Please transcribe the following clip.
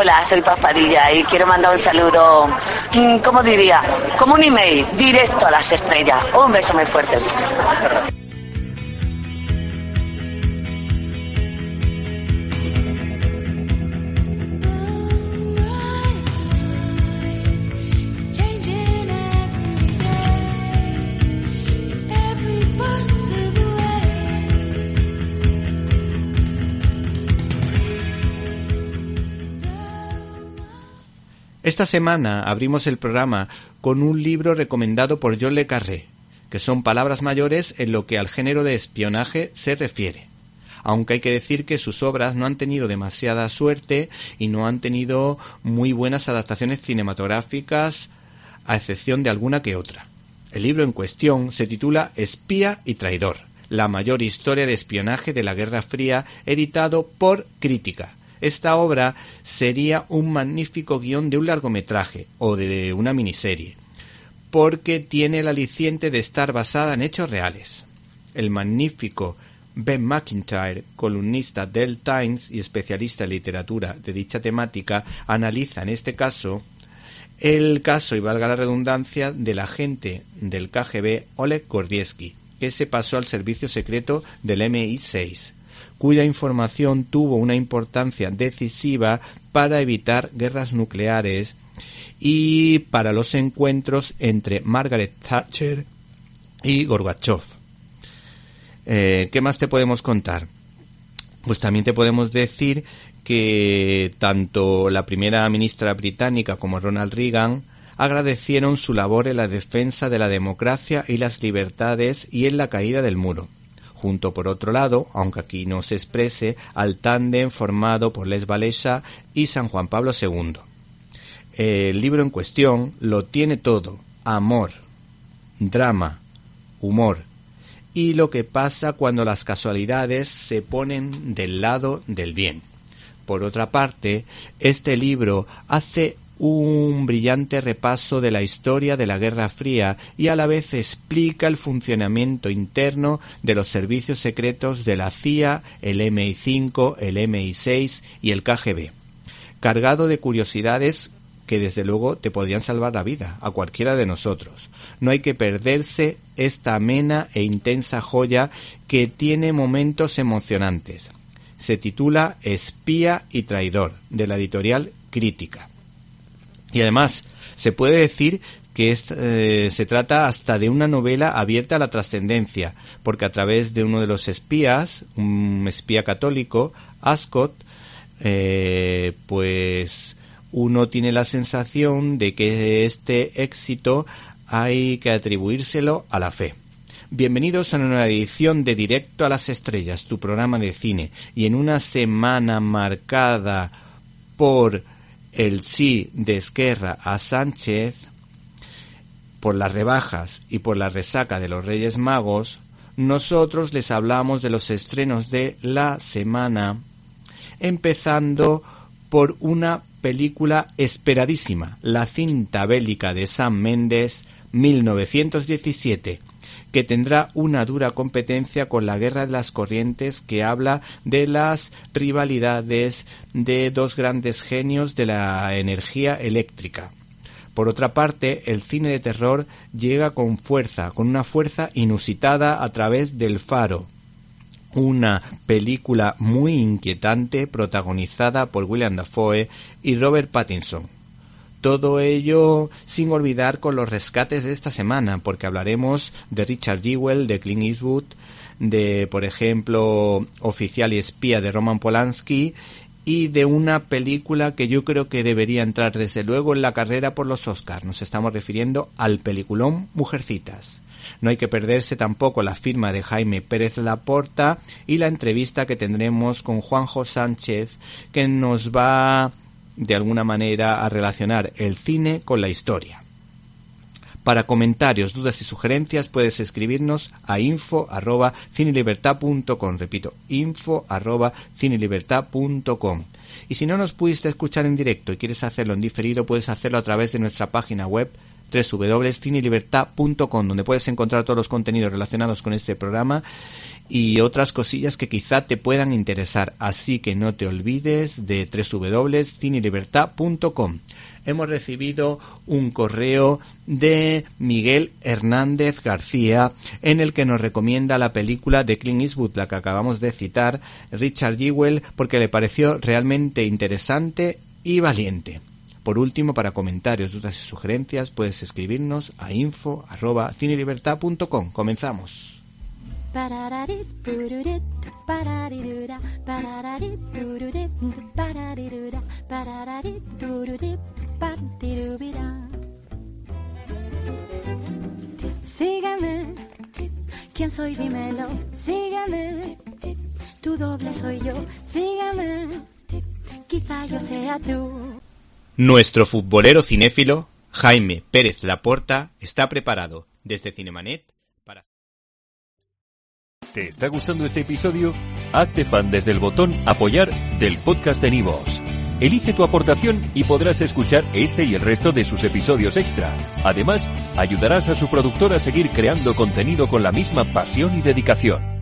Hola, soy Paspadilla y quiero mandar un saludo, mm, ¿cómo diría? Como un email, directo a las estrellas. Un beso muy fuerte. Esta semana abrimos el programa con un libro recomendado por John Le Carré, que son palabras mayores en lo que al género de espionaje se refiere. Aunque hay que decir que sus obras no han tenido demasiada suerte y no han tenido muy buenas adaptaciones cinematográficas, a excepción de alguna que otra. El libro en cuestión se titula Espía y Traidor, la mayor historia de espionaje de la Guerra Fría, editado por Crítica, esta obra sería un magnífico guion de un largometraje o de una miniserie, porque tiene el aliciente de estar basada en hechos reales. El magnífico Ben McIntyre, columnista del Times y especialista en literatura de dicha temática, analiza en este caso el caso, y valga la redundancia, del agente del KGB Oleg Gordievsky, que se pasó al servicio secreto del MI6 cuya información tuvo una importancia decisiva para evitar guerras nucleares y para los encuentros entre Margaret Thatcher y Gorbachev. Eh, ¿Qué más te podemos contar? Pues también te podemos decir que tanto la primera ministra británica como Ronald Reagan agradecieron su labor en la defensa de la democracia y las libertades y en la caída del muro junto por otro lado, aunque aquí no se exprese, al tándem formado por Les Valesa y San Juan Pablo II. El libro en cuestión lo tiene todo, amor, drama, humor, y lo que pasa cuando las casualidades se ponen del lado del bien. Por otra parte, este libro hace un brillante repaso de la historia de la Guerra Fría y a la vez explica el funcionamiento interno de los servicios secretos de la CIA, el MI5, el MI6 y el KGB, cargado de curiosidades que desde luego te podrían salvar la vida a cualquiera de nosotros. No hay que perderse esta amena e intensa joya que tiene momentos emocionantes. Se titula Espía y Traidor, de la editorial Crítica. Y además, se puede decir que eh, se trata hasta de una novela abierta a la trascendencia, porque a través de uno de los espías, un espía católico, Ascot, eh, pues uno tiene la sensación de que este éxito hay que atribuírselo a la fe. Bienvenidos a una nueva edición de Directo a las Estrellas, tu programa de cine, y en una semana marcada por el sí de Esquerra a Sánchez por las rebajas y por la resaca de los Reyes Magos, nosotros les hablamos de los estrenos de la semana, empezando por una película esperadísima, la cinta bélica de Sam Mendes, 1917, que tendrá una dura competencia con la Guerra de las Corrientes que habla de las rivalidades de dos grandes genios de la energía eléctrica. Por otra parte, el cine de terror llega con fuerza, con una fuerza inusitada a través del Faro, una película muy inquietante protagonizada por William Dafoe y Robert Pattinson. Todo ello sin olvidar con los rescates de esta semana, porque hablaremos de Richard Jewell, de Clint Eastwood, de, por ejemplo, Oficial y Espía de Roman Polanski y de una película que yo creo que debería entrar desde luego en la carrera por los Oscars. Nos estamos refiriendo al peliculón Mujercitas. No hay que perderse tampoco la firma de Jaime Pérez Laporta y la entrevista que tendremos con Juanjo Sánchez, que nos va de alguna manera a relacionar el cine con la historia. Para comentarios, dudas y sugerencias puedes escribirnos a info arroba Repito, info arroba Y si no nos pudiste escuchar en directo y quieres hacerlo en diferido, puedes hacerlo a través de nuestra página web www.cinelibertad.com donde puedes encontrar todos los contenidos relacionados con este programa y otras cosillas que quizá te puedan interesar. Así que no te olvides de www.cinelibertad.com. Hemos recibido un correo de Miguel Hernández García en el que nos recomienda la película de Clint Eastwood, la que acabamos de citar, Richard Jewell, porque le pareció realmente interesante y valiente. Por último, para comentarios, dudas y sugerencias, puedes escribirnos a info.cinelibertad.com. Comenzamos. Sígueme, ¿quién soy? Dímelo, sígueme, tu doble soy yo, sígueme, quizá yo sea tú. Nuestro futbolero cinéfilo, Jaime Pérez Laporta, está preparado desde Cinemanet para... ¿Te está gustando este episodio? Hazte fan desde el botón apoyar del podcast de Nivos. Elige tu aportación y podrás escuchar este y el resto de sus episodios extra. Además, ayudarás a su productor a seguir creando contenido con la misma pasión y dedicación.